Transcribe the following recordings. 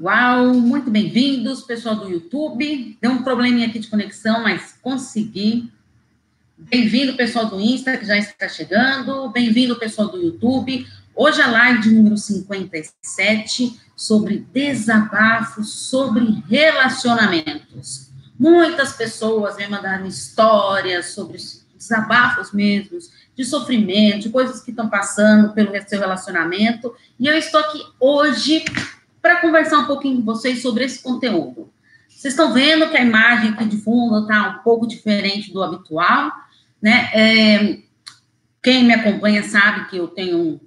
Uau, muito bem-vindos, pessoal do YouTube. Deu um probleminha aqui de conexão, mas consegui. Bem-vindo, pessoal do Insta, que já está chegando. Bem-vindo, pessoal do YouTube. Hoje a live de número 57 sobre desabafos sobre relacionamentos. Muitas pessoas me mandaram histórias sobre desabafos mesmos, de sofrimento, de coisas que estão passando pelo seu relacionamento. E eu estou aqui hoje para conversar um pouquinho com vocês sobre esse conteúdo. Vocês estão vendo que a imagem aqui de fundo está um pouco diferente do habitual, né? É, quem me acompanha sabe que eu tenho um...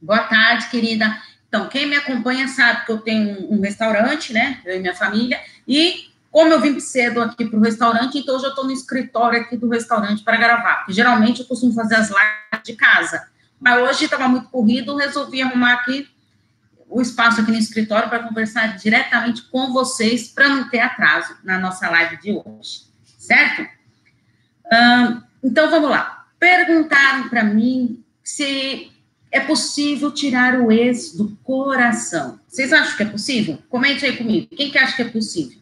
Boa tarde, querida. Então, quem me acompanha sabe que eu tenho um, restaurante, né? Eu e minha família. E como eu vim cedo aqui para o restaurante, então eu estou no escritório aqui do restaurante para gravar. Porque geralmente eu costumo fazer as lives de casa. Mas hoje estava muito corrido, resolvi arrumar aqui o espaço aqui no escritório para conversar diretamente com vocês, para não ter atraso na nossa live de hoje, certo? então, vamos lá. Perguntaram para mim se é possível tirar o ex do coração. Vocês acham que é possível? Comente aí comigo. Quem que acha que é possível?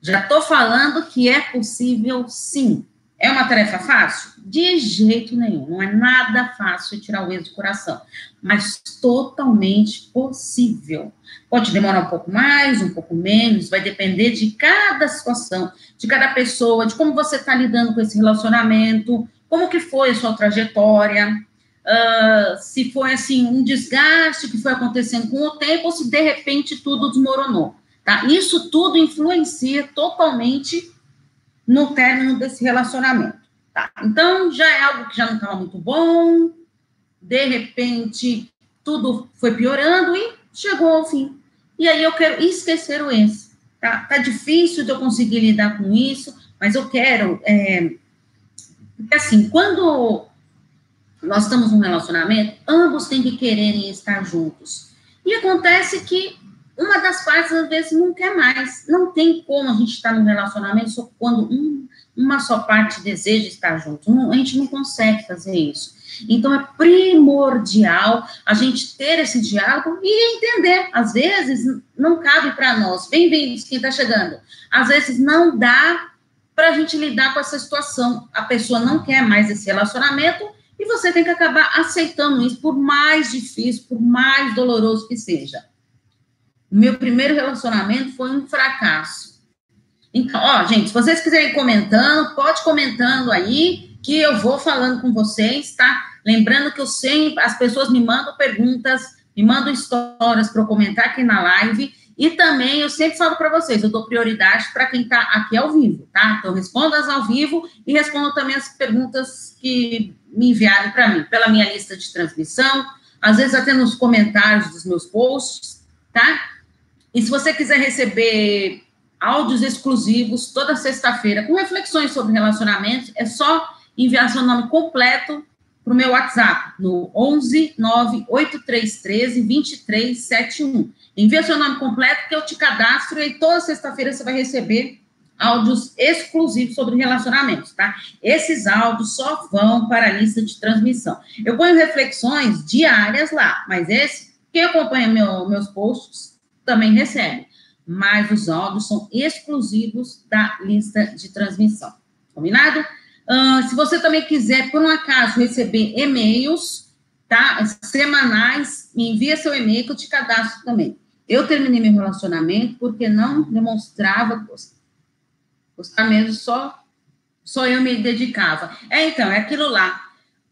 Já estou falando que é possível, sim. É uma tarefa fácil? De jeito nenhum. Não é nada fácil tirar o ex do coração, mas totalmente possível. Pode demorar um pouco mais, um pouco menos, vai depender de cada situação, de cada pessoa, de como você está lidando com esse relacionamento, como que foi a sua trajetória, uh, se foi assim um desgaste que foi acontecendo com o tempo ou se de repente tudo desmoronou. Tá? Isso tudo influencia totalmente no término desse relacionamento. Tá? Então, já é algo que já não estava muito bom, de repente, tudo foi piorando e chegou ao fim. E aí eu quero esquecer o ex. Tá, tá difícil de eu conseguir lidar com isso, mas eu quero. É, assim, quando nós estamos num relacionamento, ambos têm que quererem estar juntos. E acontece que uma das partes, às vezes, não quer mais. Não tem como a gente estar num relacionamento só quando um, uma só parte deseja estar junto. Não, a gente não consegue fazer isso. Então, é primordial a gente ter esse diálogo e entender. Às vezes, não cabe para nós. Bem-vindos, quem está chegando. Às vezes, não dá para a gente lidar com essa situação. A pessoa não quer mais esse relacionamento e você tem que acabar aceitando isso, por mais difícil, por mais doloroso que seja. O meu primeiro relacionamento foi um fracasso. Então, ó, gente, se vocês quiserem comentando, pode comentando aí, que eu vou falando com vocês, tá? Lembrando que eu sempre, as pessoas me mandam perguntas, me mandam histórias para eu comentar aqui na live, e também eu sempre falo para vocês, eu dou prioridade para quem está aqui ao vivo, tá? Então, respondo as ao vivo e respondo também as perguntas que me enviaram para mim, pela minha lista de transmissão, às vezes até nos comentários dos meus posts, tá? E se você quiser receber áudios exclusivos toda sexta-feira com reflexões sobre relacionamentos, é só enviar seu nome completo para o meu WhatsApp, no 11 98313 2371. Envia seu nome completo que eu te cadastro e toda sexta-feira você vai receber áudios exclusivos sobre relacionamentos, tá? Esses áudios só vão para a lista de transmissão. Eu ponho reflexões diárias lá, mas esse, quem acompanha meu, meus posts, também recebe, mas os áudios são exclusivos da lista de transmissão. Combinado? Uh, se você também quiser, por um acaso, receber e-mails, tá? Semanais, me envia seu e-mail que eu te cadastro também. Eu terminei meu relacionamento porque não demonstrava gostar mesmo, só, só eu me dedicava. É, então, é aquilo lá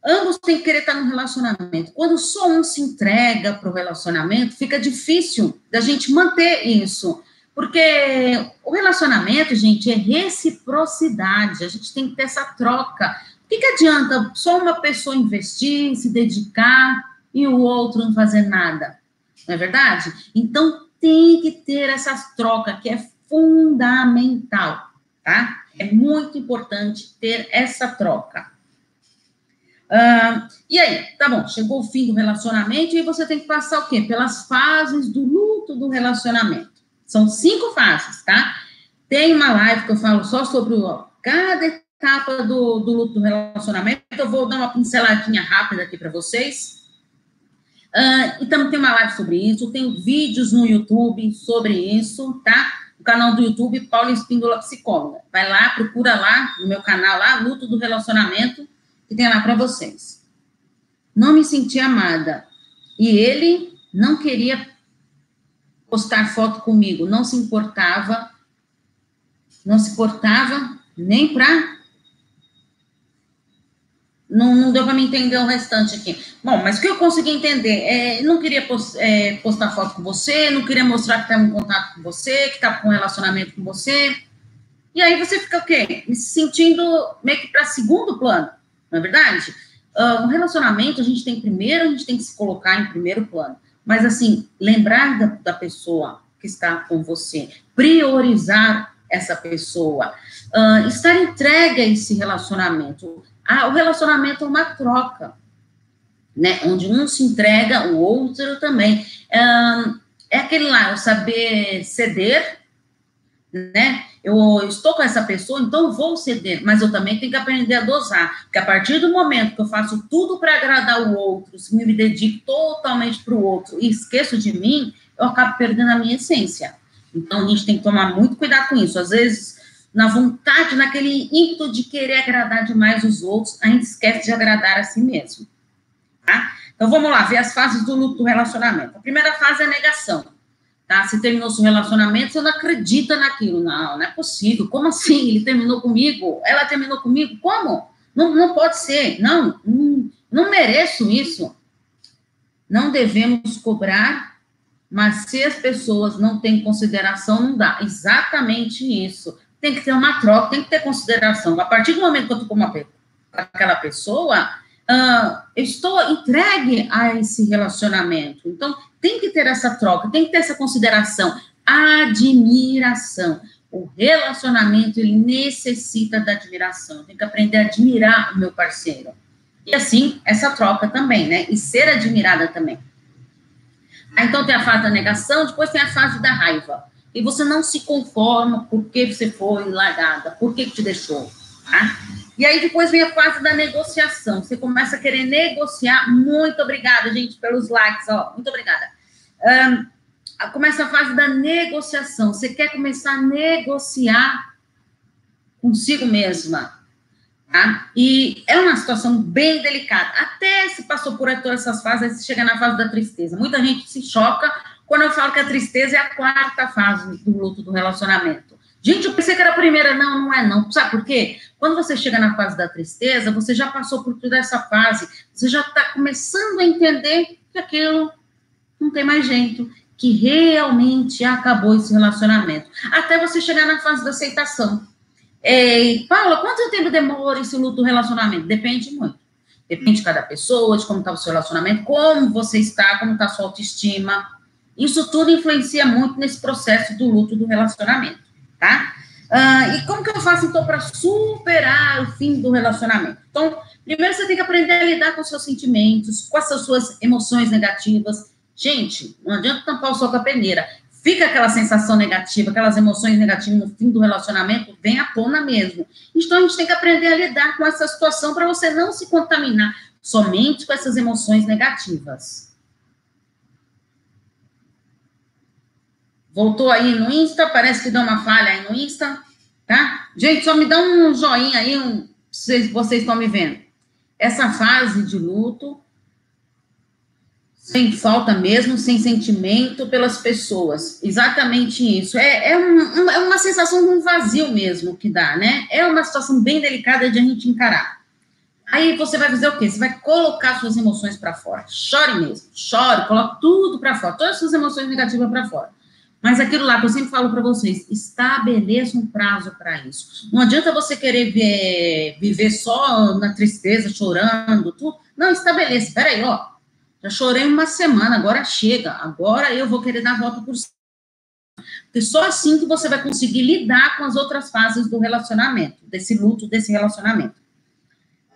ambos têm que querer estar no relacionamento. Quando só um se entrega para o relacionamento, fica difícil da gente manter isso. Porque o relacionamento, gente, é reciprocidade. A gente tem que ter essa troca. O que, que adianta só uma pessoa investir, se dedicar e o outro não fazer nada? Não é verdade? Então, tem que ter essa troca que é fundamental, tá? É muito importante ter essa troca. Uh, e aí, tá bom, chegou o fim do relacionamento e você tem que passar o quê? Pelas fases do luto do relacionamento. São cinco fases, tá? Tem uma live que eu falo só sobre cada etapa do, do luto do relacionamento. Eu vou dar uma pinceladinha rápida aqui para vocês. Uh, e também tem uma live sobre isso, tem vídeos no YouTube sobre isso, tá? O canal do YouTube, Paulo Espíndola Psicóloga. Vai lá, procura lá, no meu canal lá, Luto do Relacionamento, que tem lá para vocês. Não me senti amada. E ele não queria postar foto comigo, não se importava, não se importava nem para não, não deu para me entender o restante aqui. Bom, mas o que eu consegui entender é, não queria post, é, postar foto com você, não queria mostrar que estava em contato com você, que estava com um relacionamento com você. E aí você fica o quê? Me sentindo meio que para segundo plano, não é verdade? Uh, um relacionamento a gente tem primeiro, a gente tem que se colocar em primeiro plano. Mas assim, lembrar da, da pessoa que está com você, priorizar essa pessoa, uh, estar entregue a esse relacionamento. Ah, o relacionamento é uma troca, né? Onde um se entrega, o outro também. é aquele lá, o saber ceder, né? Eu estou com essa pessoa, então vou ceder, mas eu também tenho que aprender a dosar, porque a partir do momento que eu faço tudo para agradar o outro, se me dedico totalmente para o outro e esqueço de mim, eu acabo perdendo a minha essência. Então a gente tem que tomar muito cuidado com isso. Às vezes na vontade, naquele ímpeto de querer agradar demais os outros, a gente esquece de agradar a si mesmo. Tá? Então vamos lá, ver as fases do luto do relacionamento. A primeira fase é a negação. Tá? Você terminou seu relacionamento, você não acredita naquilo. Não, não é possível. Como assim? Ele terminou comigo? Ela terminou comigo? Como? Não, não pode ser. Não, não, não mereço isso. Não devemos cobrar, mas se as pessoas não têm consideração, não dá. Exatamente isso tem que ter uma troca, tem que ter consideração. A partir do momento que eu estou com uma, aquela pessoa, uh, eu estou entregue a esse relacionamento. Então, tem que ter essa troca, tem que ter essa consideração, admiração. O relacionamento, ele necessita da admiração. Tem que aprender a admirar o meu parceiro. E assim, essa troca também, né? E ser admirada também. Então, tem a fase da negação, depois tem a fase da raiva e você não se conforma porque você foi largada, por que te deixou, tá? E aí depois vem a fase da negociação. Você começa a querer negociar. Muito obrigada, gente, pelos likes, ó. Muito obrigada. Começa a fase da negociação. Você quer começar a negociar consigo mesma, tá? E é uma situação bem delicada. Até se passou por todas essas fases, você chega na fase da tristeza. Muita gente se choca quando eu falo que a tristeza é a quarta fase do luto do relacionamento. Gente, eu pensei que era a primeira. Não, não é não. Sabe por quê? Quando você chega na fase da tristeza, você já passou por toda essa fase. Você já está começando a entender que aquilo não tem mais jeito. Que realmente acabou esse relacionamento. Até você chegar na fase da aceitação. É, Paula, quanto tempo demora esse luto do relacionamento? Depende muito. Depende de cada pessoa, de como está o seu relacionamento, como você está, como está a sua autoestima isso tudo influencia muito nesse processo do luto do relacionamento, tá? Uh, e como que eu faço, então, para superar o fim do relacionamento? Então, primeiro você tem que aprender a lidar com seus sentimentos, com as suas emoções negativas. Gente, não adianta tampar o sol com a peneira. Fica aquela sensação negativa, aquelas emoções negativas no fim do relacionamento, vem à tona mesmo. Então, a gente tem que aprender a lidar com essa situação para você não se contaminar somente com essas emoções negativas. Voltou aí no Insta, parece que deu uma falha aí no Insta, tá? Gente, só me dá um joinha aí, um, se vocês estão me vendo. Essa fase de luto, sem falta mesmo, sem sentimento pelas pessoas. Exatamente isso. É, é, um, é uma sensação de um vazio mesmo que dá, né? É uma situação bem delicada de a gente encarar. Aí você vai fazer o quê? Você vai colocar suas emoções para fora. Chore mesmo, chore, coloque tudo para fora, todas as suas emoções negativas para fora. Mas aquilo lá que eu sempre falo para vocês, estabeleça um prazo para isso. Não adianta você querer ver, viver só na tristeza, chorando, tudo. Não, estabeleça. Espera aí, ó. Já chorei uma semana, agora chega. Agora eu vou querer dar volta por cima. Porque só assim que você vai conseguir lidar com as outras fases do relacionamento, desse luto, desse relacionamento.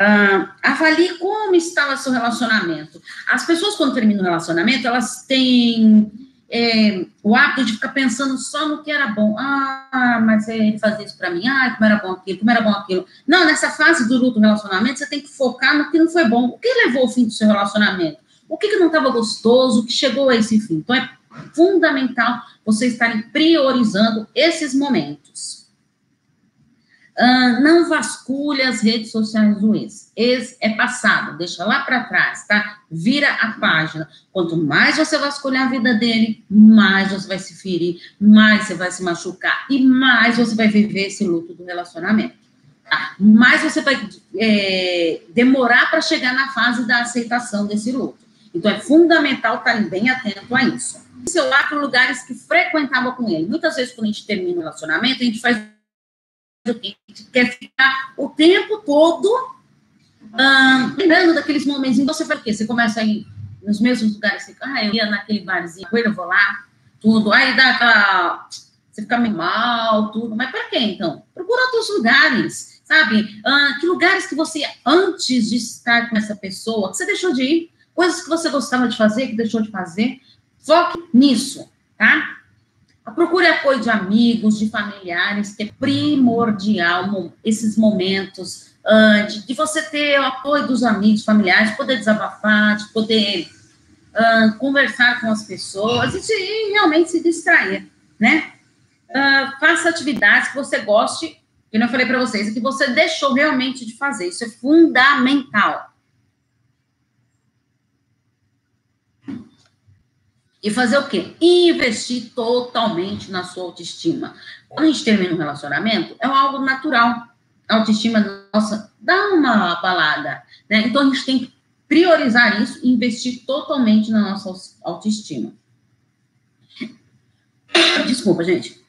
Uh, avalie como está o seu relacionamento. As pessoas, quando terminam o relacionamento, elas têm é, o hábito de ficar pensando só no que era bom. Ah, mas ele fazia isso para mim. Ah, como era bom aquilo, como era bom aquilo. Não, nessa fase do luto do relacionamento, você tem que focar no que não foi bom. O que levou ao fim do seu relacionamento? O que, que não estava gostoso, que chegou a esse fim? Então, é fundamental vocês estarem priorizando esses momentos. Uh, não vasculhe as redes sociais do ex. Ex é passado, deixa lá para trás, tá? Vira a página. Quanto mais você vasculhar a vida dele, mais você vai se ferir, mais você vai se machucar e mais você vai viver esse luto do relacionamento. Tá? Mais você vai é, demorar para chegar na fase da aceitação desse luto. Então é fundamental estar bem atento a isso. Seu lá para lugares que frequentava com ele. Muitas vezes, quando a gente termina o relacionamento, a gente faz o quê? A gente quer ficar o tempo todo lembrando daqueles momentos. Então, você faz o quê? Você começa a ir nos mesmos lugares. Você, ah, eu ia naquele barzinho, eu vou lá, tudo. Aí dá aquela. Você fica meio mal, tudo. Mas para quê, então? Procura outros lugares, sabe? que lugares que você, antes de estar com essa pessoa, que você deixou de ir, coisas que você gostava de fazer, que deixou de fazer. Foque nisso, tá? Procure apoio de amigos, de familiares, que é primordial esses momentos uh, de, de, você ter o apoio dos amigos, familiares, de poder desabafar, de poder uh, conversar com as pessoas e, de, e, realmente se distrair, né? Uh, faça atividades que você goste, que eu falei para vocês, que você deixou realmente de fazer, isso é fundamental. E fazer o quê? Investir totalmente na sua autoestima. Quando a gente termina um relacionamento, é algo natural. A autoestima nossa dá uma balada, né? Então a gente tem que priorizar isso e investir totalmente na nossa autoestima. Desculpa, gente.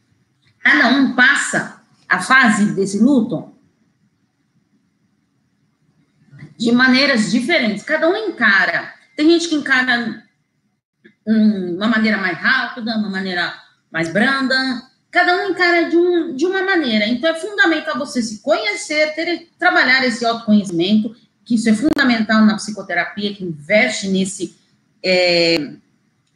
Cada um passa a fase desse luto de maneiras diferentes. Cada um encara. Tem gente que encara uma maneira mais rápida, uma maneira mais branda. Cada um encara de, um, de uma maneira. Então, é fundamental você se conhecer, ter, trabalhar esse autoconhecimento, que isso é fundamental na psicoterapia, que investe nesse é,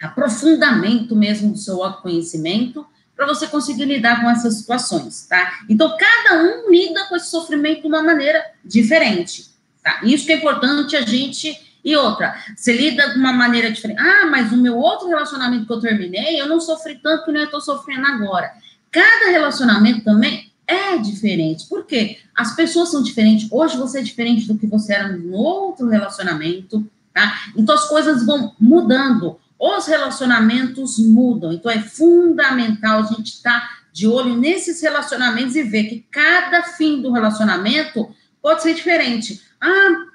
aprofundamento mesmo do seu autoconhecimento, para você conseguir lidar com essas situações, tá? Então, cada um lida com esse sofrimento de uma maneira diferente, tá? Isso que é importante a gente e outra, você lida de uma maneira diferente. Ah, mas o meu outro relacionamento que eu terminei, eu não sofri tanto que nem eu estou sofrendo agora. Cada relacionamento também é diferente. Por quê? As pessoas são diferentes. Hoje você é diferente do que você era no outro relacionamento, tá? Então as coisas vão mudando. Os relacionamentos mudam. Então é fundamental a gente estar tá de olho nesses relacionamentos e ver que cada fim do relacionamento pode ser diferente. Ah,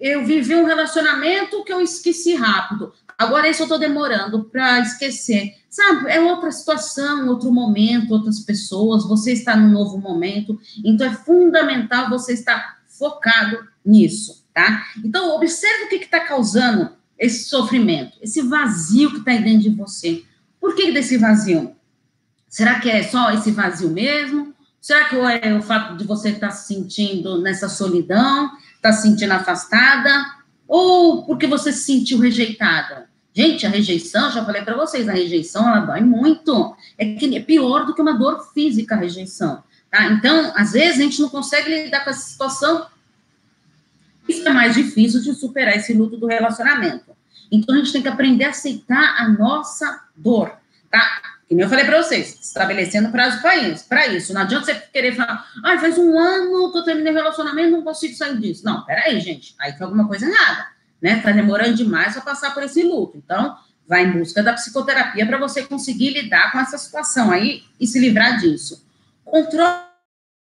eu vivi um relacionamento que eu esqueci rápido. Agora isso eu estou demorando para esquecer. Sabe, é outra situação, outro momento, outras pessoas, você está num novo momento, então é fundamental você estar focado nisso, tá? Então, observe o que está causando esse sofrimento, esse vazio que está aí dentro de você. Por que desse vazio? Será que é só esse vazio mesmo? Será que é o fato de você estar tá se sentindo nessa solidão? está se sentindo afastada ou porque você se sentiu rejeitada? Gente, a rejeição, já falei para vocês, a rejeição ela dói muito. É que é pior do que uma dor física a rejeição, tá? Então, às vezes a gente não consegue lidar com essa situação. Isso é mais difícil de superar esse luto do relacionamento. Então a gente tem que aprender a aceitar a nossa dor, tá? Que nem eu falei para vocês, estabelecendo prazo para isso. Não adianta você querer falar, ah, faz um ano que eu terminei o relacionamento, não consigo sair disso. Não, peraí, gente, aí tem alguma coisa errada, né? Tá demorando demais para passar por esse luto. Então, vai em busca da psicoterapia para você conseguir lidar com essa situação aí e se livrar disso. Controle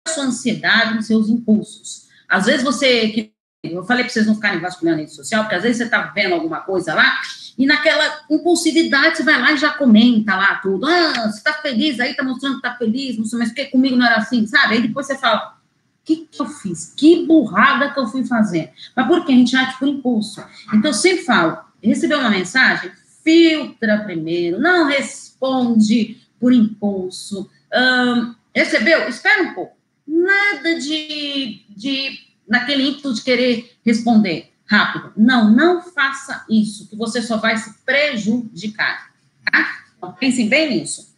a sua ansiedade nos seus impulsos. Às vezes você, eu falei para vocês não ficarem vasculhando rede social, porque às vezes você está vendo alguma coisa lá e naquela impulsividade, você vai lá e já comenta lá tudo. Ah, você tá feliz aí, tá mostrando que tá feliz, não sei mais o que, comigo não era assim, sabe? Aí depois você fala, o que, que eu fiz? Que burrada que eu fui fazer? Mas por que? A gente age por impulso. Então, eu sempre falo, recebeu uma mensagem? Filtra primeiro, não responde por impulso. Um, recebeu? Espera um pouco. Nada de, de naquele ímpeto de querer responder rápido. Não, não faça isso, que você só vai se prejudicar. Tá? Então, pensem bem nisso.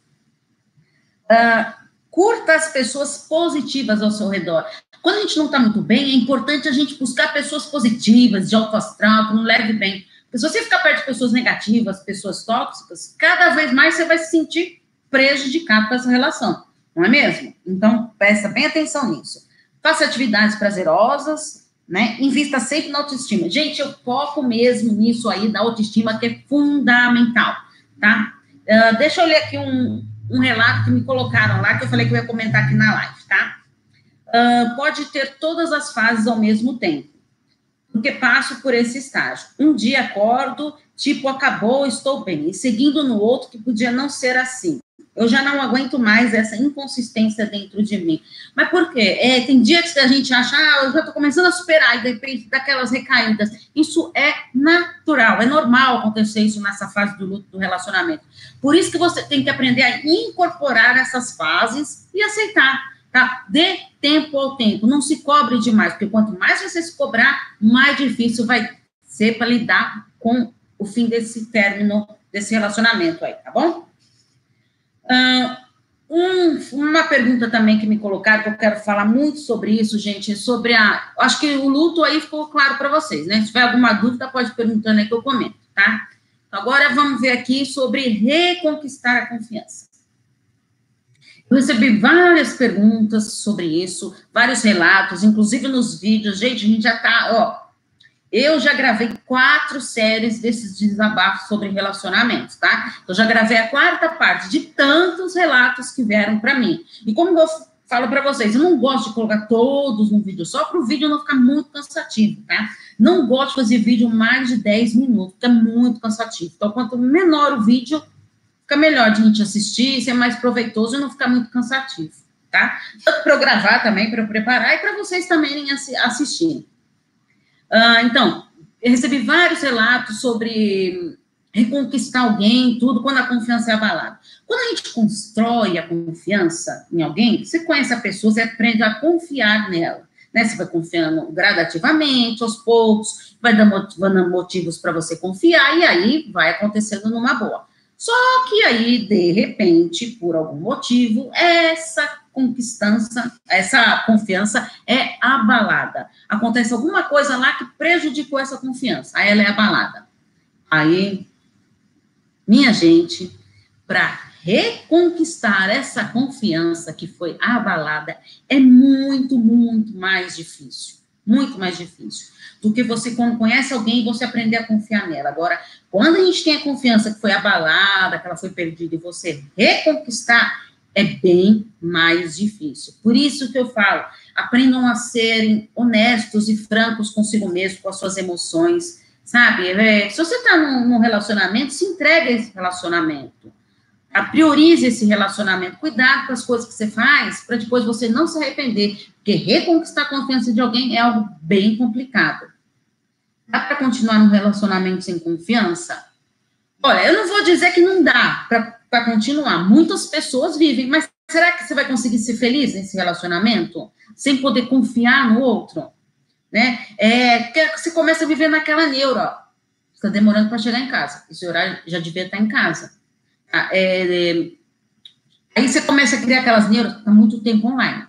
Uh, curta as pessoas positivas ao seu redor. Quando a gente não está muito bem, é importante a gente buscar pessoas positivas, de alto astral, que não leve bem. Porque se você ficar perto de pessoas negativas, pessoas tóxicas, cada vez mais você vai se sentir prejudicado com essa relação, não é mesmo? Então, presta bem atenção nisso. Faça atividades prazerosas, né? Invista sempre na autoestima. Gente, eu foco mesmo nisso aí da autoestima, que é fundamental, tá? Uh, deixa eu ler aqui um, um relato que me colocaram lá, que eu falei que eu ia comentar aqui na live, tá? Uh, pode ter todas as fases ao mesmo tempo, porque passo por esse estágio. Um dia acordo, tipo, acabou, estou bem, e seguindo no outro que podia não ser assim. Eu já não aguento mais essa inconsistência dentro de mim. Mas por quê? É, tem dias que a gente acha, ah, eu já estou começando a superar, e de repente daquelas recaídas. Isso é natural, é normal acontecer isso nessa fase do luto do relacionamento. Por isso que você tem que aprender a incorporar essas fases e aceitar, tá? Dê tempo ao tempo, não se cobre demais, porque quanto mais você se cobrar, mais difícil vai ser para lidar com o fim desse término, desse relacionamento aí, tá bom? Um, uma pergunta também que me colocaram, que eu quero falar muito sobre isso, gente, sobre a. Acho que o luto aí ficou claro para vocês, né? Se tiver alguma dúvida, pode perguntando aí que eu comento, tá? Então, agora vamos ver aqui sobre reconquistar a confiança. Eu recebi várias perguntas sobre isso, vários relatos, inclusive nos vídeos. Gente, a gente já tá, ó, eu já gravei quatro séries desses desabafos sobre relacionamentos, tá? Eu já gravei a quarta parte de tantos relatos que vieram para mim. E como eu falo para vocês, eu não gosto de colocar todos num vídeo só para o vídeo não ficar muito cansativo, tá? Não gosto de fazer vídeo mais de 10 minutos, fica muito cansativo. Então, quanto menor o vídeo, fica melhor de a gente assistir, ser mais proveitoso e não ficar muito cansativo, tá? Para eu gravar também, para eu preparar e para vocês também assistirem. Uh, então, eu recebi vários relatos sobre reconquistar alguém, tudo, quando a confiança é abalada. Quando a gente constrói a confiança em alguém, você conhece a pessoa, você aprende a confiar nela. Né? Você vai confiando gradativamente, aos poucos, vai dando motivos para você confiar, e aí vai acontecendo numa boa. Só que aí, de repente, por algum motivo, essa conquistança, essa confiança é abalada. Acontece alguma coisa lá que prejudicou essa confiança, aí ela é abalada. Aí, minha gente, para reconquistar essa confiança que foi abalada é muito, muito mais difícil. Muito mais difícil do que você, quando conhece alguém, você aprender a confiar nela. Agora, quando a gente tem a confiança que foi abalada, que ela foi perdida, e você reconquistar, é bem mais difícil. Por isso que eu falo, aprendam a serem honestos e francos consigo mesmo, com as suas emoções, sabe? É, se você está num, num, relacionamento, se entregue a esse relacionamento. A priorize esse relacionamento. Cuidado com as coisas que você faz, para depois você não se arrepender. Porque reconquistar a confiança de alguém é algo bem complicado. Dá para continuar num relacionamento sem confiança? Olha, eu não vou dizer que não dá para continuar. Muitas pessoas vivem, mas será que você vai conseguir ser feliz nesse relacionamento sem poder confiar no outro? Né? É, que você começa a viver naquela neura. Está demorando para chegar em casa. Esse horário já devia estar em casa. Ah, é, é, aí você começa a criar aquelas neuras. Está muito tempo online.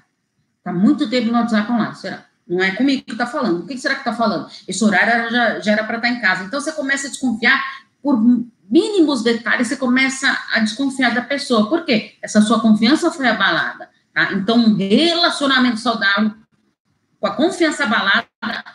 Está muito tempo no WhatsApp online. Será? Não é comigo que está falando. O que será que está falando? Esse horário já, já era para estar em casa. Então você começa a desconfiar por mínimos detalhes, você começa a desconfiar da pessoa. Por quê? Essa sua confiança foi abalada. Tá? Então, um relacionamento saudável com a confiança abalada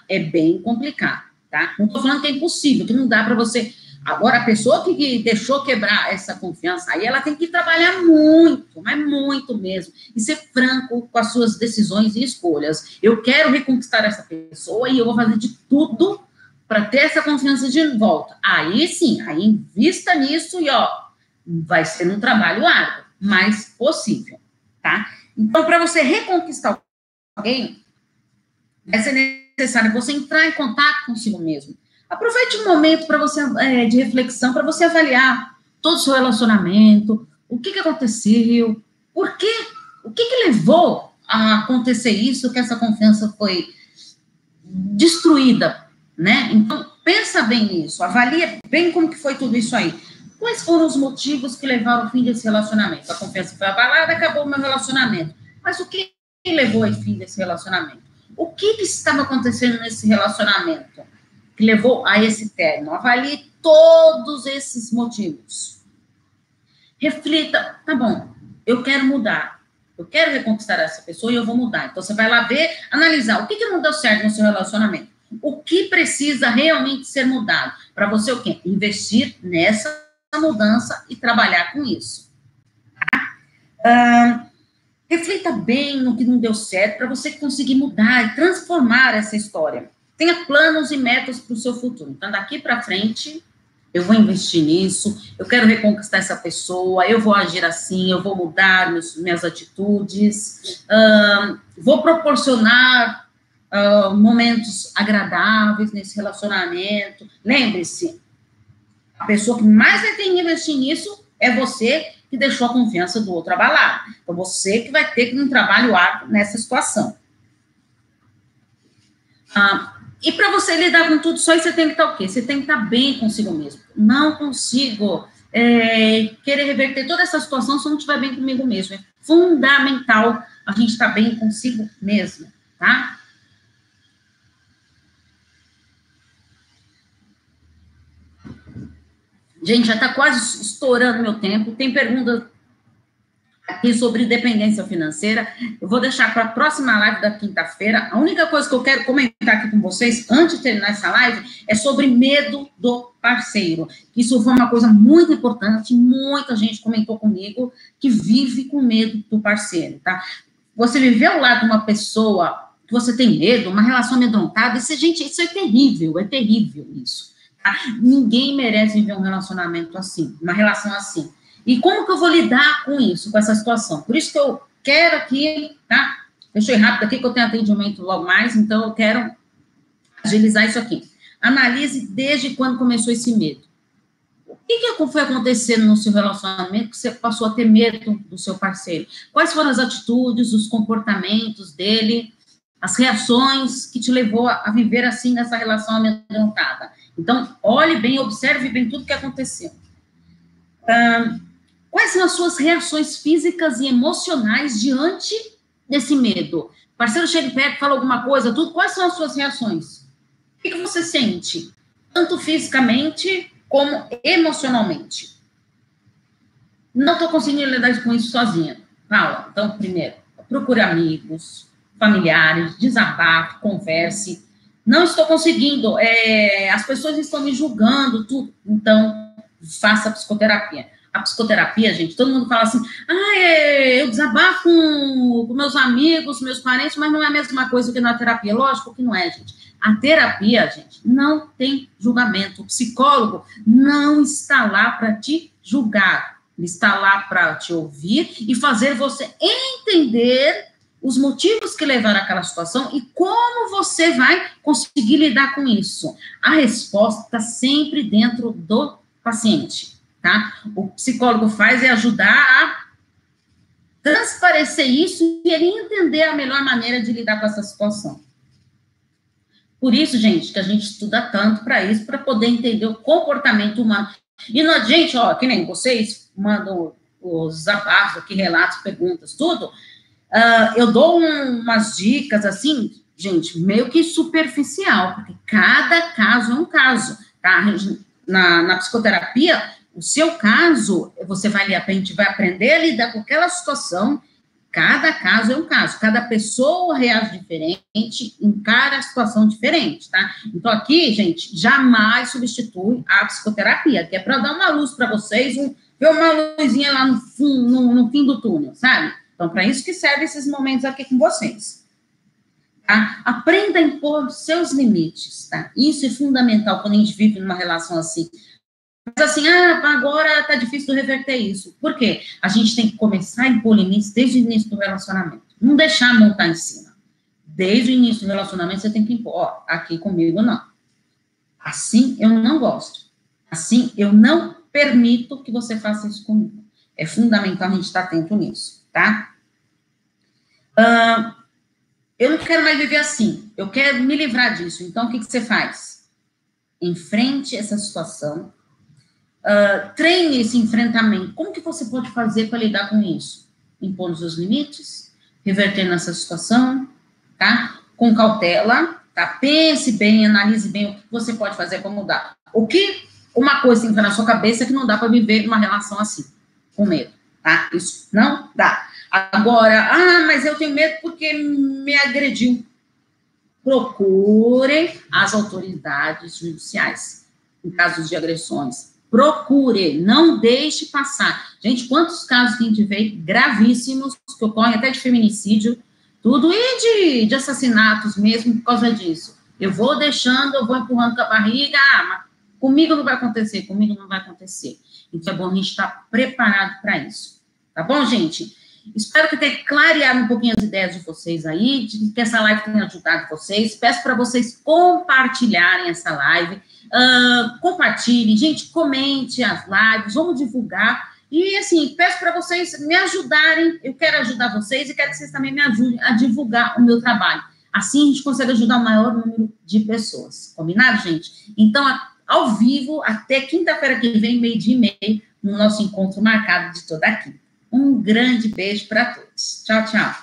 é bem complicado. Tá? Não estou falando que é impossível, que não dá para você Agora, a pessoa que deixou quebrar essa confiança, aí ela tem que trabalhar muito, mas muito mesmo, e ser franco com as suas decisões e escolhas. Eu quero reconquistar essa pessoa e eu vou fazer de tudo para ter essa confiança de volta. Aí sim, aí invista nisso e ó, vai ser um trabalho árduo, mas possível, tá? Então, para você reconquistar alguém, vai ser necessário você entrar em contato consigo mesmo Aproveite um momento para você é, de reflexão, para você avaliar todo o seu relacionamento, o que, que aconteceu, por quê, o que, que levou a acontecer isso, que essa confiança foi destruída, né? Então, pensa bem nisso, avalia bem como que foi tudo isso aí. Quais foram os motivos que levaram ao fim desse relacionamento? A confiança foi abalada, acabou o meu relacionamento. Mas o que levou ao fim desse relacionamento? O que, que estava acontecendo nesse relacionamento? que levou a esse término. Avalie todos esses motivos. Reflita, tá bom, eu quero mudar. Eu quero reconquistar essa pessoa e eu vou mudar. Então, você vai lá ver, analisar o que, que não deu certo no seu relacionamento. O que precisa realmente ser mudado? Para você o quê? Investir nessa mudança e trabalhar com isso. Tá? Reflita bem no que não deu certo para você conseguir mudar e transformar essa história. Tenha planos e metas para o seu futuro. Então, daqui para frente, eu vou investir nisso, eu quero reconquistar essa pessoa, eu vou agir assim, eu vou mudar meus, minhas atitudes, vou proporcionar uh, momentos agradáveis nesse relacionamento. Lembre-se, a pessoa que mais vai ter que investir nisso é você que deixou a confiança do outro abalada. Então, você que vai ter que um trabalho árduo nessa situação. Ah, e para você lidar com tudo isso aí, você tem que estar o quê? Você tem que estar bem consigo mesmo. Não consigo é, querer reverter toda essa situação se eu não estiver bem comigo mesmo. É fundamental a gente estar bem consigo mesmo, tá? Gente, já está quase estourando meu tempo. Tem pergunta aqui sobre dependência financeira. Eu vou deixar para a próxima live da quinta-feira. A única coisa que eu quero comentar aqui com vocês, antes de terminar essa live, é sobre medo do parceiro. Isso foi uma coisa muito importante, muita gente comentou comigo que vive com medo do parceiro, tá? Você viver ao lado de uma pessoa que você tem medo, uma relação amedrontada, isso, gente, isso é terrível, é terrível isso. Tá? Ninguém merece viver um relacionamento assim, uma relação assim. E como que eu vou lidar com isso, com essa situação? Por isso que eu quero aqui, tá? Deixa eu ir rápido aqui, que eu tenho atendimento logo mais, então eu quero agilizar isso aqui. Analise desde quando começou esse medo. O que, que foi acontecendo no seu relacionamento que você passou a ter medo do seu parceiro? Quais foram as atitudes, os comportamentos dele, as reações que te levou a viver assim nessa relação amedrontada? Então, olhe bem, observe bem tudo que aconteceu. Quais são as suas reações físicas e emocionais diante desse medo? Parceiro chega perto, fala alguma coisa, tudo, quais são as suas reações? O que você sente? Tanto fisicamente como emocionalmente. Não estou conseguindo lidar com isso sozinha. Paula, então, primeiro, procure amigos, familiares, desabafe, converse. Não estou conseguindo, é, as pessoas estão me julgando, tudo. Então, faça psicoterapia a psicoterapia, gente, todo mundo fala assim, ah, é, eu desabafo com, meus amigos, meus parentes, mas não é a mesma coisa que na terapia. Lógico que não é, gente. A terapia, gente, não tem julgamento. O psicólogo não está lá para te julgar. Ele está lá para te ouvir e fazer você entender os motivos que levaram àquela situação e como você vai conseguir lidar com isso. A resposta está sempre dentro do paciente tá? O psicólogo faz é ajudar a transparecer isso e ele entender a melhor maneira de lidar com essa situação. Por isso, gente, que a gente estuda tanto para isso, para poder entender o comportamento humano. E não, gente, ó, que nem vocês mandam os desabafos aqui, relatos, perguntas, tudo. Uh, eu dou um, umas dicas assim, gente, meio que superficial, porque cada caso é um caso, tá? Na, na psicoterapia, o seu caso, você vai, a gente vai aprender a lidar com aquela situação. Cada caso é um caso, cada pessoa reage diferente, encara a situação diferente, tá? Então, aqui, gente, jamais substitui a psicoterapia, que é para dar uma luz para vocês, um, ver uma luzinha lá no, no, no fim do túnel, sabe? Então, para isso que serve esses momentos aqui com vocês. Tá? Aprenda a impor seus limites, tá? Isso é fundamental quando a gente vive numa relação assim. Mas assim, ah, agora está difícil de reverter isso. Por quê? A gente tem que começar a impor limites desde o início do relacionamento. Não deixar montar em cima. Desde o início do relacionamento, você tem que impor. Ó, aqui comigo não. Assim eu não gosto. Assim eu não permito que você faça isso comigo. É fundamental a gente estar atento nisso, tá? Uh, eu não quero mais viver assim. Eu quero me livrar disso. Então, o que, que você faz? Enfrente essa situação Uh, treine esse enfrentamento. Como que você pode fazer para lidar com isso? Impondo seus limites, revertendo essa situação, tá? Com cautela, Tá? Pense bem, analise bem o que você pode fazer para mudar. O que uma coisa entra na sua cabeça é que não dá para viver uma relação assim, com medo, tá? Isso não dá. Agora, ah, mas eu tenho medo porque me agrediu. Procure as autoridades judiciais em casos de agressões. Procure, não deixe passar. Gente, quantos casos que a gente vê gravíssimos, que ocorrem até de feminicídio, tudo, e de, de assassinatos mesmo por causa disso. Eu vou deixando, eu vou empurrando com a barriga, ah, mas comigo não vai acontecer, comigo não vai acontecer. Então é bom a gente estar preparado para isso. Tá bom, gente? Espero que tenha clareado um pouquinho as ideias de vocês aí, de que essa live tenha ajudado vocês. Peço para vocês compartilharem essa live. Uh, compartilhem, gente, comente as lives, vamos divulgar. E assim, peço para vocês me ajudarem. Eu quero ajudar vocês e quero que vocês também me ajudem a divulgar o meu trabalho. Assim a gente consegue ajudar o maior número de pessoas. Combinado, gente? Então, ao vivo, até quinta-feira que vem, meio-dia e meio, no nosso encontro marcado de toda aqui. Um grande beijo para todos. Tchau, tchau.